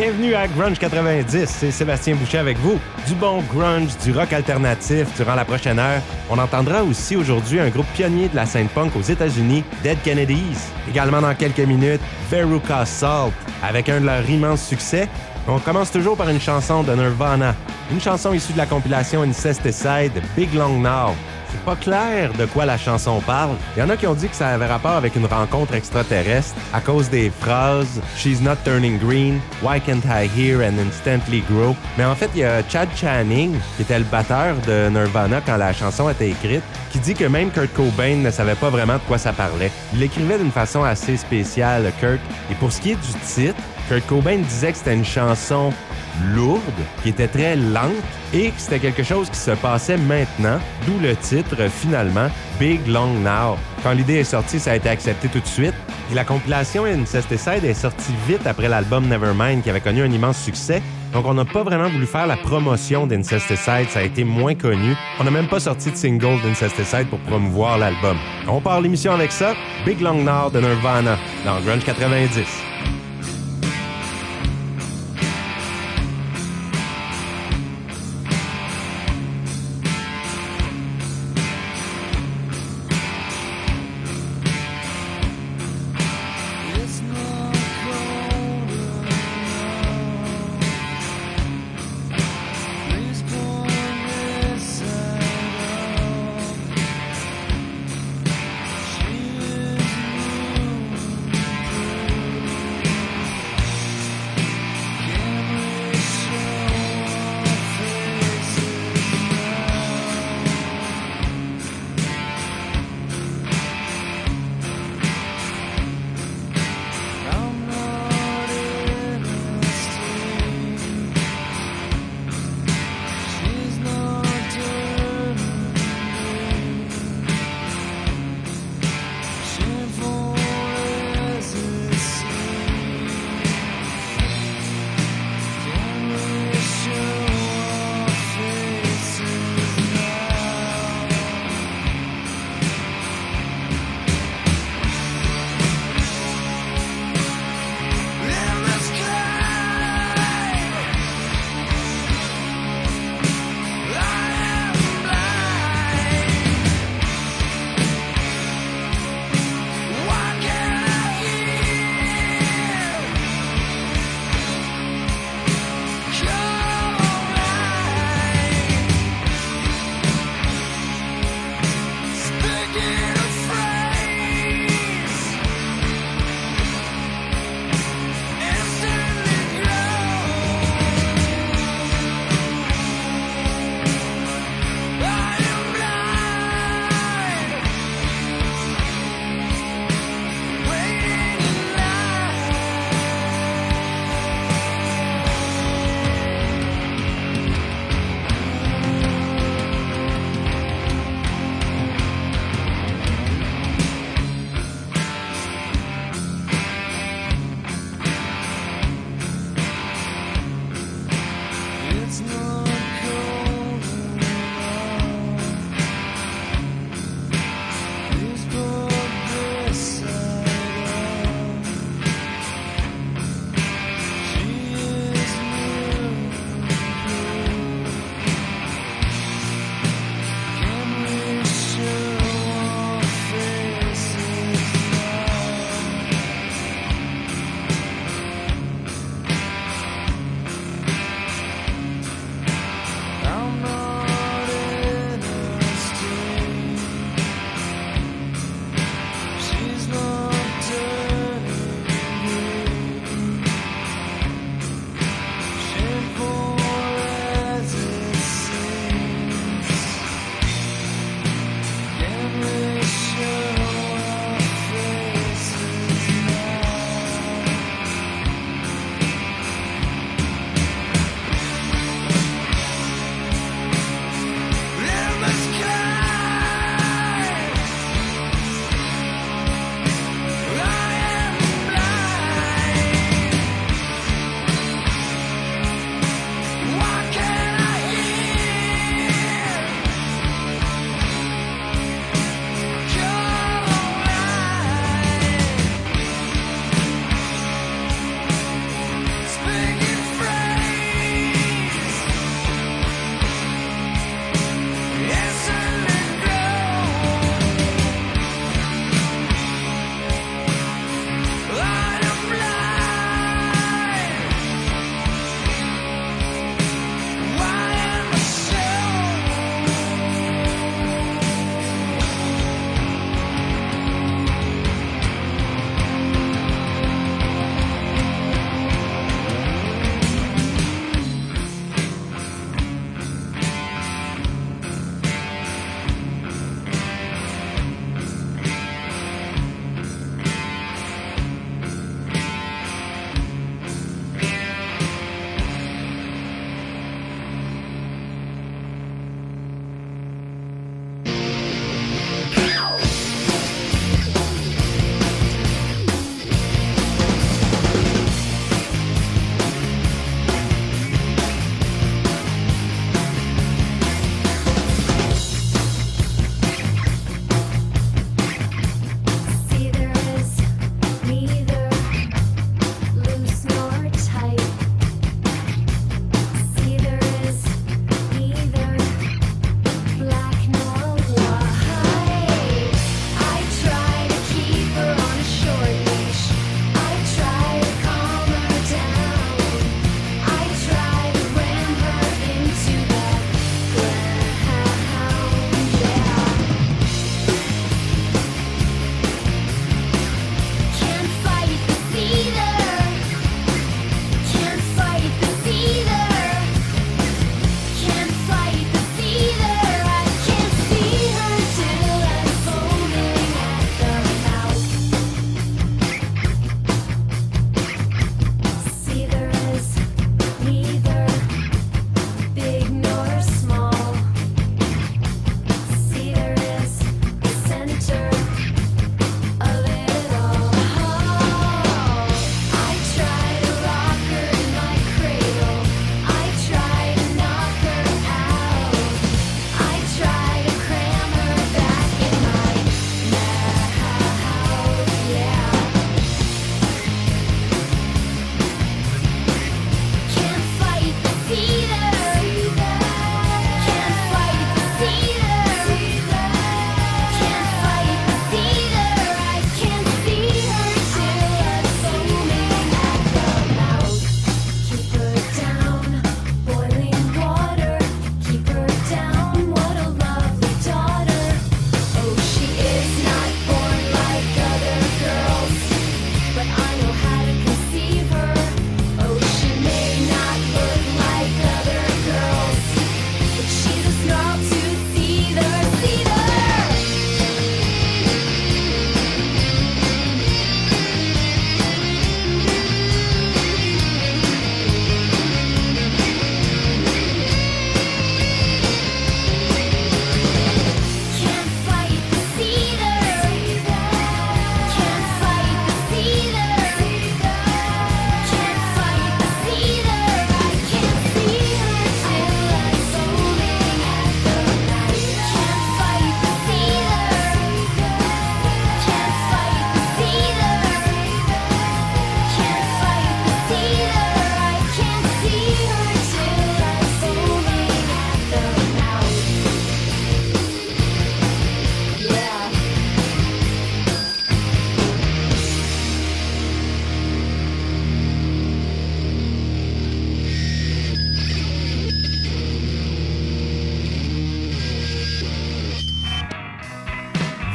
Bienvenue à Grunge 90, c'est Sébastien Boucher avec vous. Du bon grunge, du rock alternatif durant la prochaine heure. On entendra aussi aujourd'hui un groupe pionnier de la scène punk aux États-Unis, Dead Kennedys. Également dans quelques minutes, Veruca Salt, avec un de leurs immenses succès. On commence toujours par une chanson de Nirvana, une chanson issue de la compilation Incesticide Big Long Now. C'est pas clair de quoi la chanson parle. Il y en a qui ont dit que ça avait rapport avec une rencontre extraterrestre à cause des phrases She's not turning green, Why can't I hear and instantly grow? Mais en fait, il y a Chad Channing, qui était le batteur de Nirvana quand la chanson était écrite, qui dit que même Kurt Cobain ne savait pas vraiment de quoi ça parlait. Il l'écrivait d'une façon assez spéciale, Kurt. Et pour ce qui est du titre, Kurt Cobain disait que c'était une chanson lourde, qui était très lente et que c'était quelque chose qui se passait maintenant, d'où le titre finalement Big Long Now. Quand l'idée est sortie, ça a été accepté tout de suite. Et la compilation Incesticide est sortie vite après l'album Nevermind qui avait connu un immense succès. Donc on n'a pas vraiment voulu faire la promotion d'Incesticide, ça a été moins connu. On n'a même pas sorti de single d'Incesticide pour promouvoir l'album. On part l'émission avec ça, Big Long Now de Nirvana dans Grunge 90.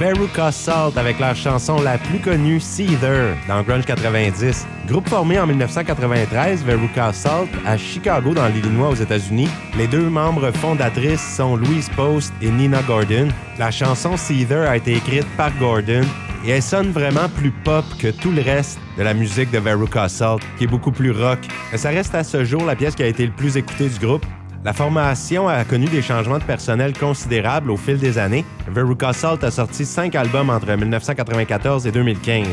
Veruca Salt avec leur chanson la plus connue, Seether, dans Grunge 90. Groupe formé en 1993, Veruca Salt, à Chicago, dans l'Illinois, aux États-Unis. Les deux membres fondatrices sont Louise Post et Nina Gordon. La chanson Seether a été écrite par Gordon et elle sonne vraiment plus pop que tout le reste de la musique de Veruca Salt, qui est beaucoup plus rock. Mais ça reste à ce jour la pièce qui a été le plus écoutée du groupe. La formation a connu des changements de personnel considérables au fil des années. Veruca Salt a sorti cinq albums entre 1994 et 2015.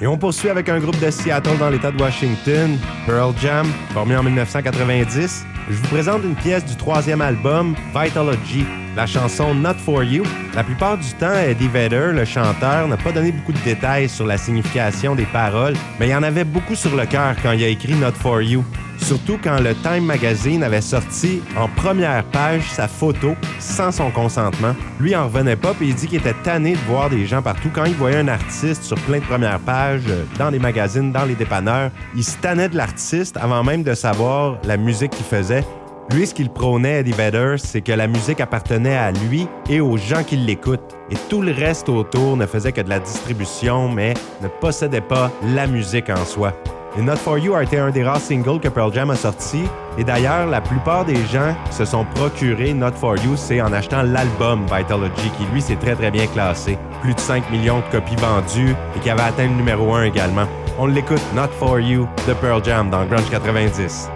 Et on poursuit avec un groupe de Seattle dans l'État de Washington, Pearl Jam, formé en 1990. Je vous présente une pièce du troisième album, Vitalogy, la chanson Not For You. La plupart du temps, Eddie Vedder, le chanteur, n'a pas donné beaucoup de détails sur la signification des paroles, mais il en avait beaucoup sur le cœur quand il a écrit Not For You. Surtout quand le Time Magazine avait sorti en première page sa photo sans son consentement. Lui en revenait pas et il dit qu'il était tanné de voir des gens partout. Quand il voyait un artiste sur plein de premières pages, euh, dans les magazines, dans les dépanneurs, il se tannait de l'artiste avant même de savoir la musique qu'il faisait. Lui, ce qu'il prônait, Eddie Vedder, c'est que la musique appartenait à lui et aux gens qui l'écoutent. Et tout le reste autour ne faisait que de la distribution, mais ne possédait pas la musique en soi. Et Not For You a été un des rares singles que Pearl Jam a sorti. Et d'ailleurs, la plupart des gens se sont procurés Not For You, c'est en achetant l'album Vitalogy, qui lui, s'est très très bien classé. Plus de 5 millions de copies vendues et qui avait atteint le numéro 1 également. On l'écoute Not For You de Pearl Jam dans Grunge 90.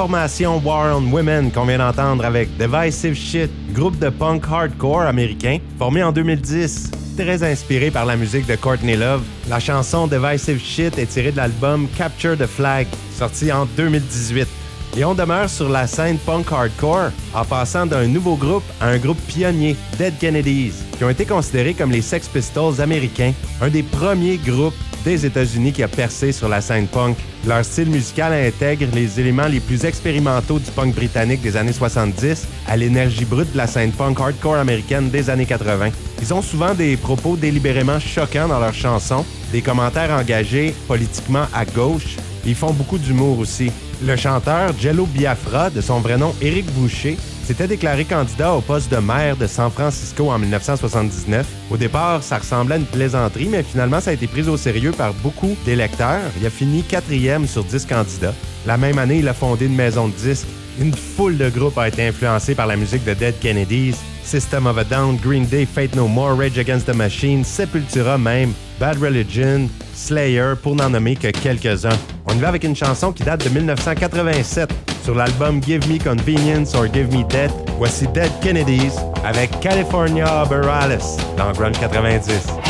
Formation War on Women qu'on vient d'entendre avec Divisive Shit, groupe de punk hardcore américain formé en 2010. Très inspiré par la musique de Courtney Love, la chanson Divisive Shit est tirée de l'album Capture the Flag, sorti en 2018. Et on demeure sur la scène punk hardcore en passant d'un nouveau groupe à un groupe pionnier, Dead Kennedys, qui ont été considérés comme les Sex Pistols américains, un des premiers groupes des États-Unis qui a percé sur la scène punk. Leur style musical intègre les éléments les plus expérimentaux du punk britannique des années 70 à l'énergie brute de la scène punk hardcore américaine des années 80. Ils ont souvent des propos délibérément choquants dans leurs chansons, des commentaires engagés politiquement à gauche, ils font beaucoup d'humour aussi. Le chanteur Jello Biafra, de son vrai nom Éric Boucher, s'était déclaré candidat au poste de maire de San Francisco en 1979. Au départ, ça ressemblait à une plaisanterie, mais finalement, ça a été pris au sérieux par beaucoup d'électeurs. Il a fini quatrième sur dix candidats. La même année, il a fondé une maison de disques. Une foule de groupes a été influencée par la musique de Dead Kennedys, System of a Down, Green Day, Fate No More, Rage Against the Machine, Sepultura même, Bad Religion, Slayer, pour n'en nommer que quelques-uns. On y va avec une chanson qui date de 1987 sur l'album Give Me Convenience or Give Me Death. Voici Dead Kennedys avec California Borales dans Grunge 90.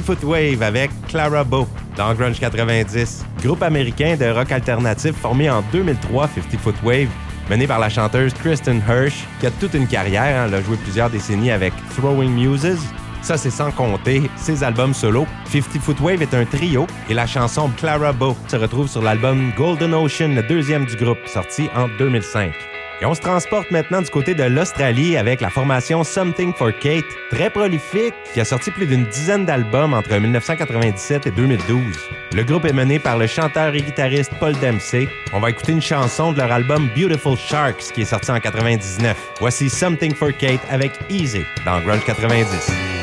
50 Foot Wave avec Clara Bow dans Grunge 90, groupe américain de rock alternatif formé en 2003, 50 Foot Wave, mené par la chanteuse Kristen Hirsch, qui a toute une carrière. hein. Elle a joué plusieurs décennies avec Throwing Muses. Ça, c'est sans compter ses albums solo. 50 Foot Wave est un trio et la chanson Clara Bow se retrouve sur l'album Golden Ocean, le deuxième du groupe, sorti en 2005. Et on se transporte maintenant du côté de l'Australie avec la formation Something for Kate, très prolifique, qui a sorti plus d'une dizaine d'albums entre 1997 et 2012. Le groupe est mené par le chanteur et guitariste Paul Dempsey. On va écouter une chanson de leur album Beautiful Sharks qui est sorti en 99. Voici Something for Kate avec Easy dans Grunge 90.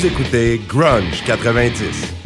Vous écoutez Grunge 90.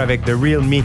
Avec The Real Me.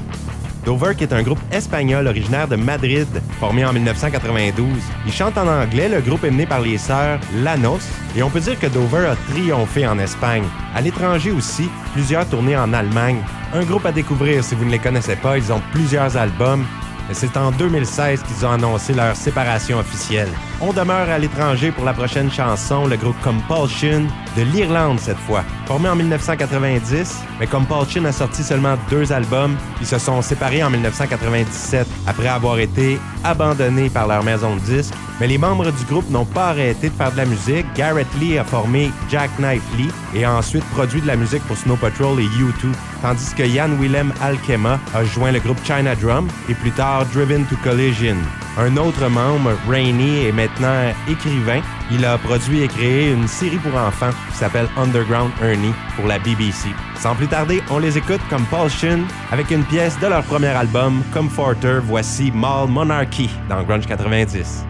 Dover, qui est un groupe espagnol originaire de Madrid, formé en 1992. Il chante en anglais, le groupe est mené par les sœurs Lanos, et on peut dire que Dover a triomphé en Espagne. À l'étranger aussi, plusieurs tournées en Allemagne. Un groupe à découvrir si vous ne les connaissez pas, ils ont plusieurs albums, c'est en 2016 qu'ils ont annoncé leur séparation officielle. On demeure à l'étranger pour la prochaine chanson, le groupe Compulsion, de l'Irlande cette fois. Formé en 1990, mais Compulsion a sorti seulement deux albums. Ils se sont séparés en 1997 après avoir été abandonnés par leur maison de disques. Mais les membres du groupe n'ont pas arrêté de faire de la musique. Garrett Lee a formé Jack Knife Lee et a ensuite produit de la musique pour Snow Patrol et U2, tandis que Jan Willem Alkema a joint le groupe China Drum et plus tard Driven to Collision. Un autre membre, Rainey, est maintenant écrivain. Il a produit et créé une série pour enfants qui s'appelle Underground Ernie pour la BBC. Sans plus tarder, on les écoute comme Paul Shin avec une pièce de leur premier album, Comforter. Voici Mall Monarchy dans Grunge 90.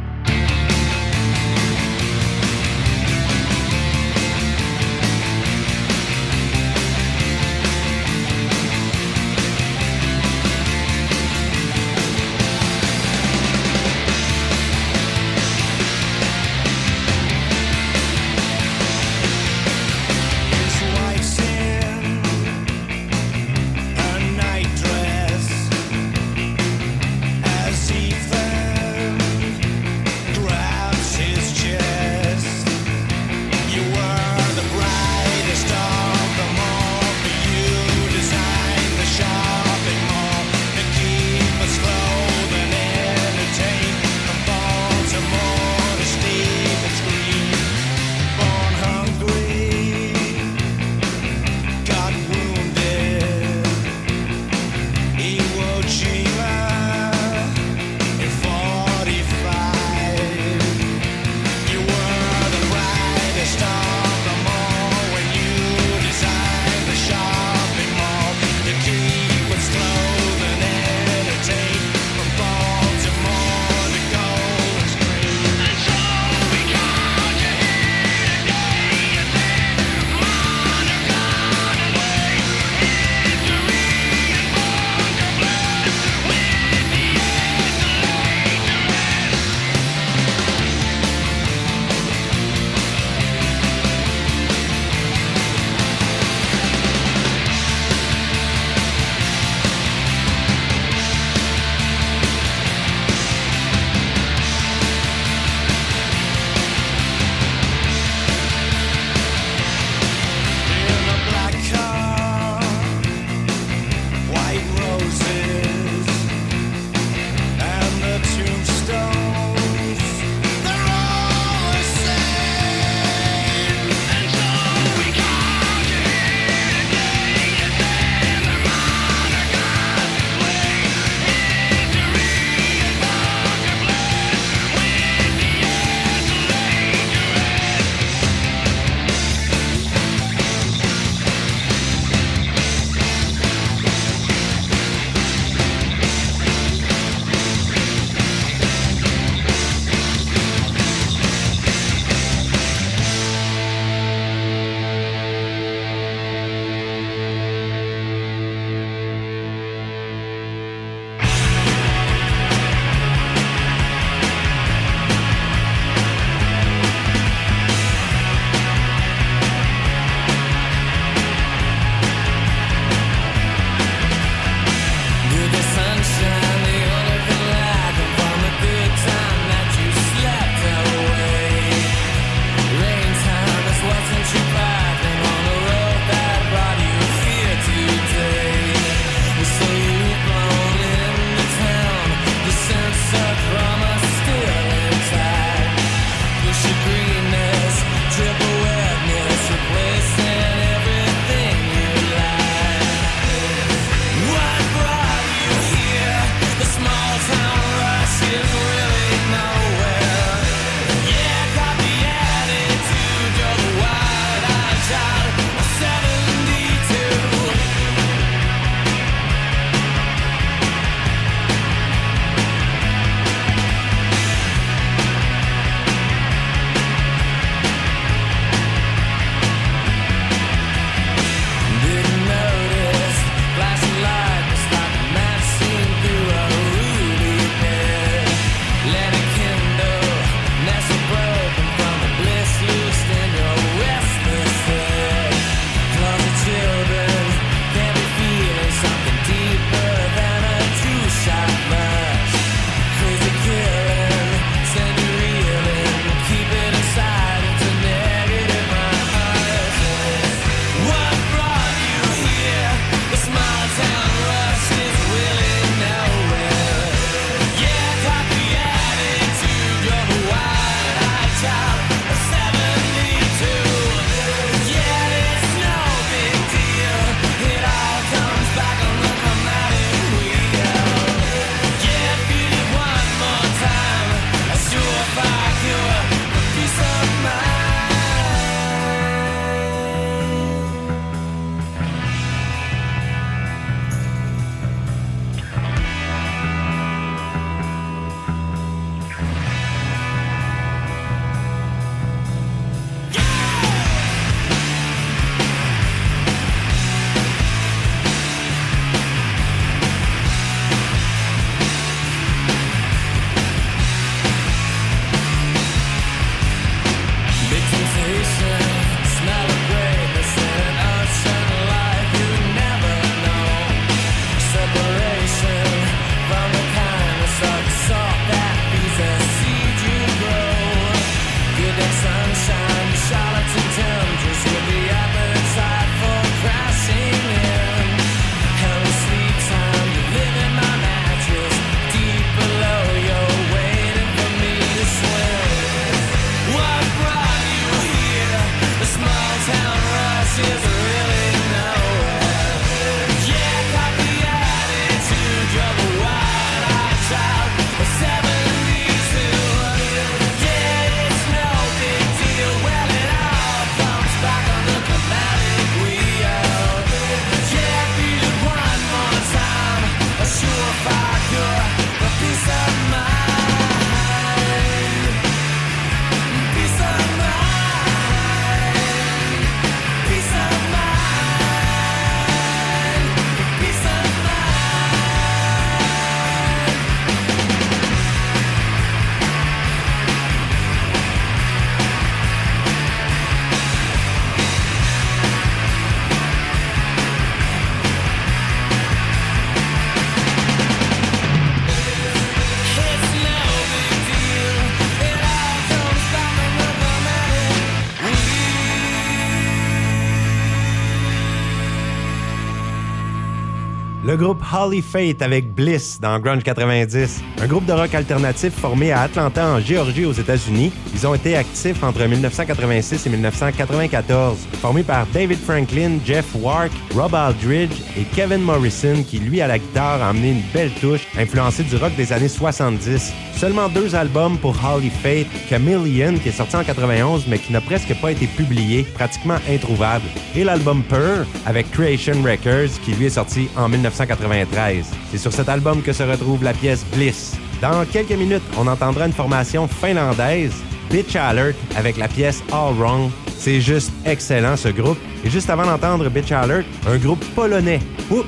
Le groupe Holly Fate avec Bliss dans Grunge 90, un groupe de rock alternatif formé à Atlanta en Géorgie aux États-Unis. Ils ont été actifs entre 1986 et 1994, formés par David Franklin, Jeff Wark, Rob Aldridge et Kevin Morrison qui lui à la guitare a amené une belle touche influencée du rock des années 70. Seulement deux albums pour Holly Fate, Chameleon qui est sorti en 91 mais qui n'a presque pas été publié, pratiquement introuvable, et l'album Purr avec Creation Records qui lui est sorti en 1993. C'est sur cet album que se retrouve la pièce Bliss. Dans quelques minutes, on entendra une formation finlandaise, Bitch Alert, avec la pièce All Wrong. C'est juste excellent ce groupe. Et juste avant d'entendre Bitch Alert, un groupe polonais, Hook,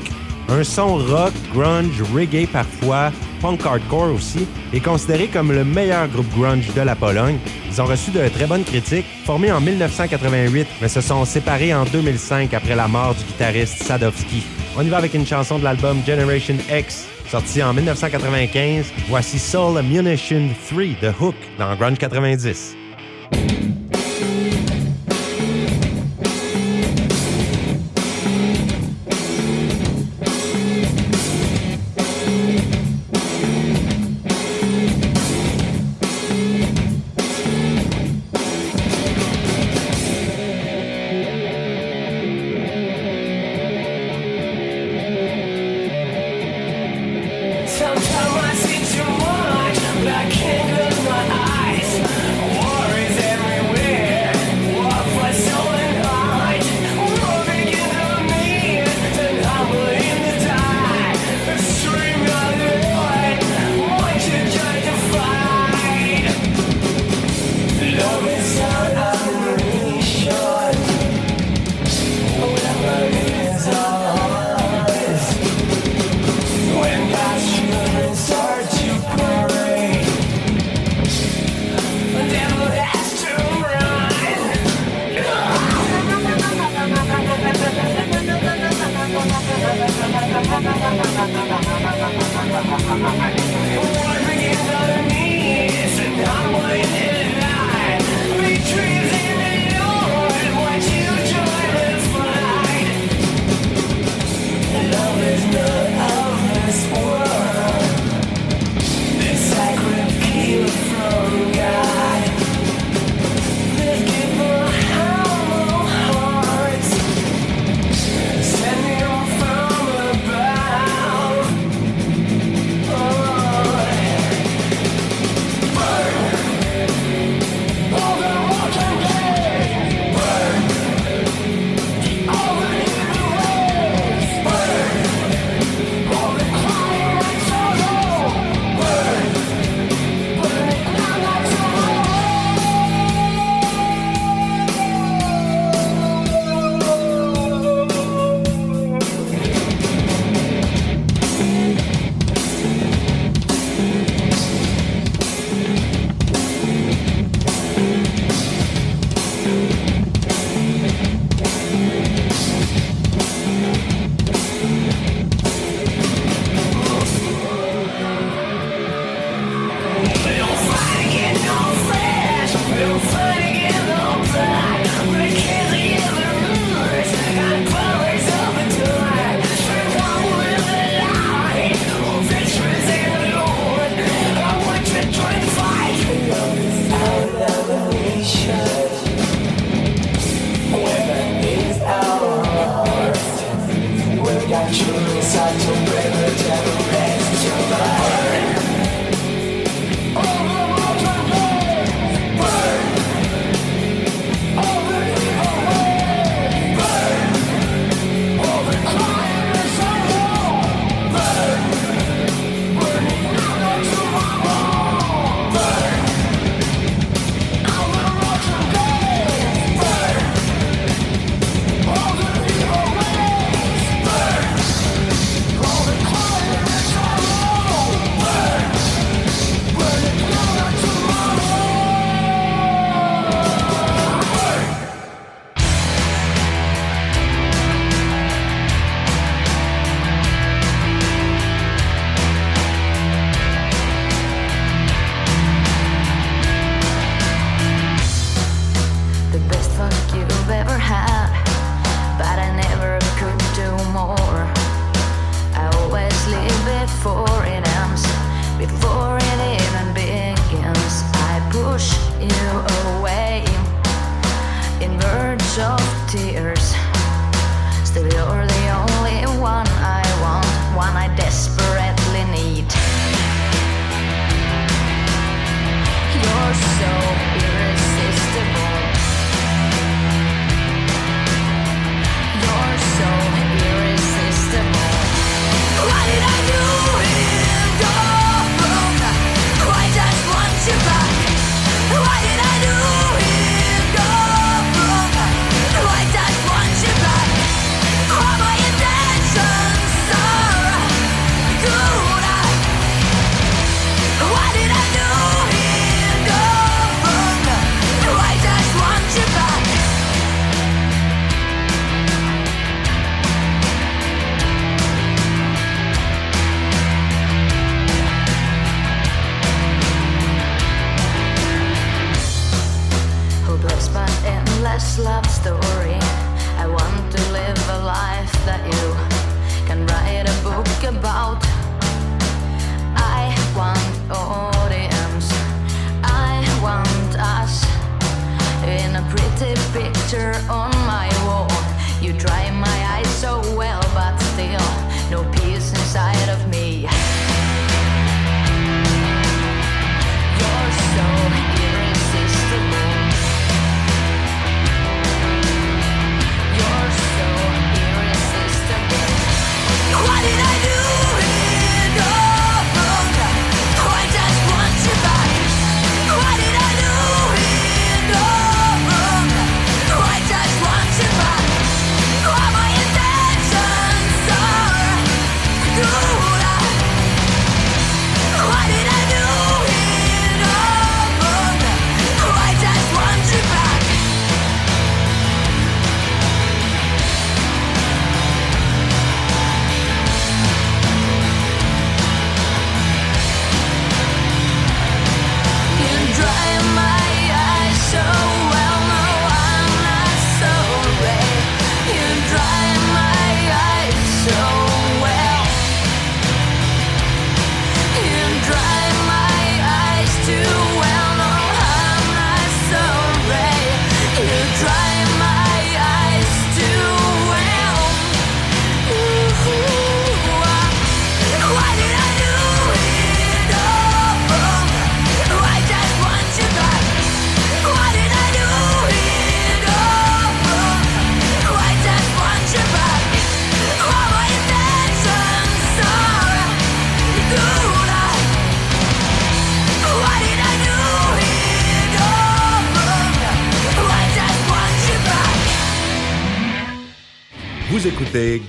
un son rock, grunge, reggae parfois, punk hardcore aussi, est considéré comme le meilleur groupe grunge de la Pologne. Ils ont reçu de très bonnes critiques, formés en 1988, mais se sont séparés en 2005 après la mort du guitariste Sadowski. On y va avec une chanson de l'album Generation X, sorti en 1995. Voici Soul Ammunition 3 de Hook dans Grunge 90.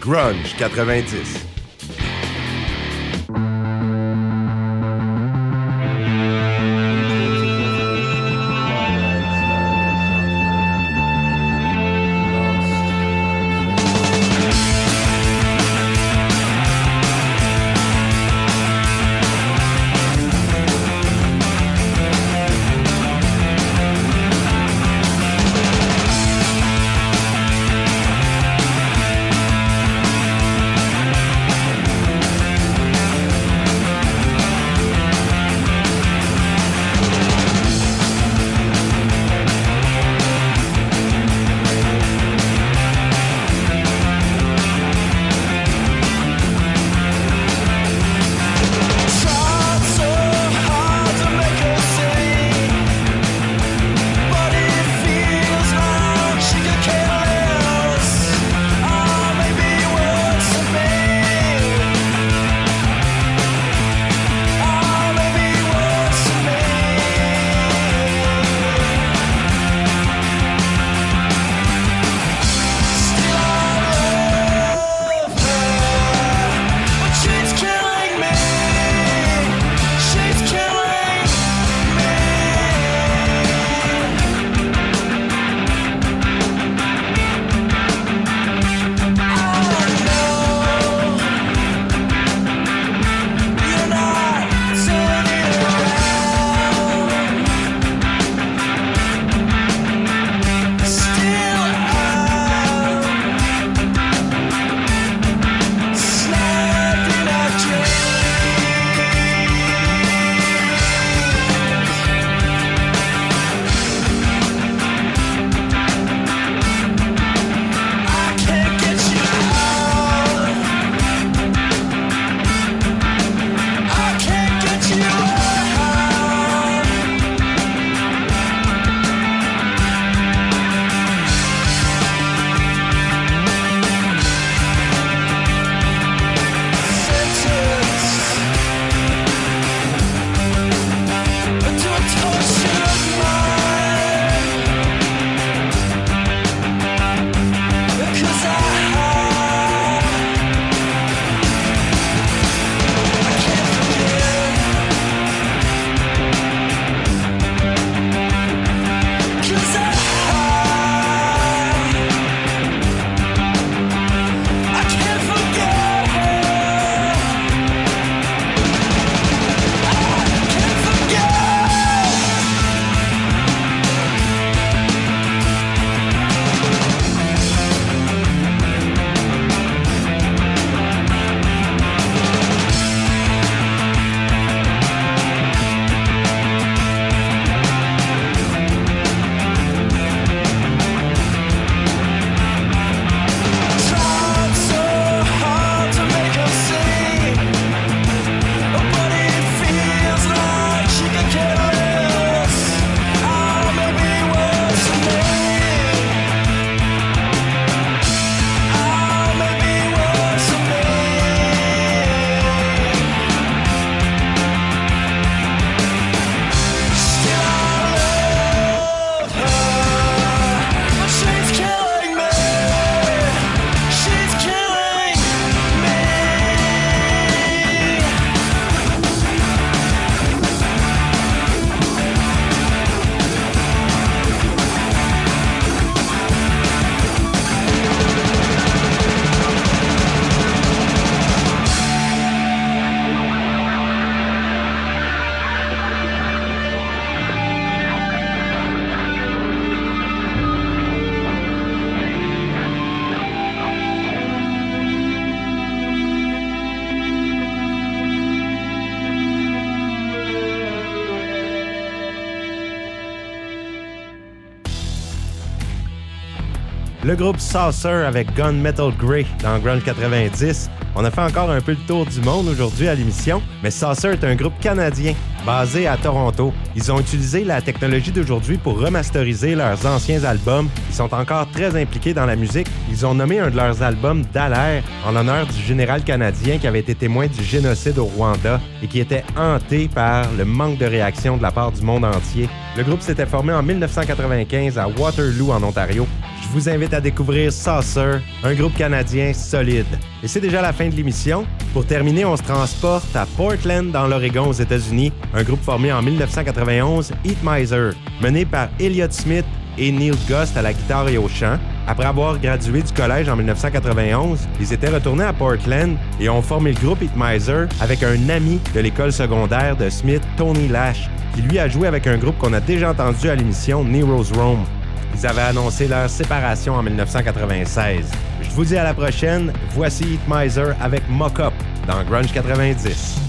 Grunge 90. Le groupe Saucer avec Gun Metal Grey dans Grunge 90. On a fait encore un peu le tour du monde aujourd'hui à l'émission, mais Saucer est un groupe canadien basé à Toronto. Ils ont utilisé la technologie d'aujourd'hui pour remasteriser leurs anciens albums. Ils sont encore très impliqués dans la musique. Ils ont nommé un de leurs albums Dallaire en l'honneur du général canadien qui avait été témoin du génocide au Rwanda et qui était hanté par le manque de réaction de la part du monde entier. Le groupe s'était formé en 1995 à Waterloo en Ontario. Je vous invite à découvrir Saucer, un groupe canadien solide. Et c'est déjà la fin de l'émission. Pour terminer, on se transporte à Portland, dans l'Oregon, aux États-Unis, un groupe formé en 1991, Eat Miser, mené par Elliott Smith et Neil Gust à la guitare et au chant. Après avoir gradué du collège en 1991, ils étaient retournés à Portland et ont formé le groupe Eat Miser avec un ami de l'école secondaire de Smith, Tony Lash, qui lui a joué avec un groupe qu'on a déjà entendu à l'émission Nero's Rome. Ils avaient annoncé leur séparation en 1996. Je vous dis à la prochaine. Voici Eat Miser avec Mock Up dans Grunge 90.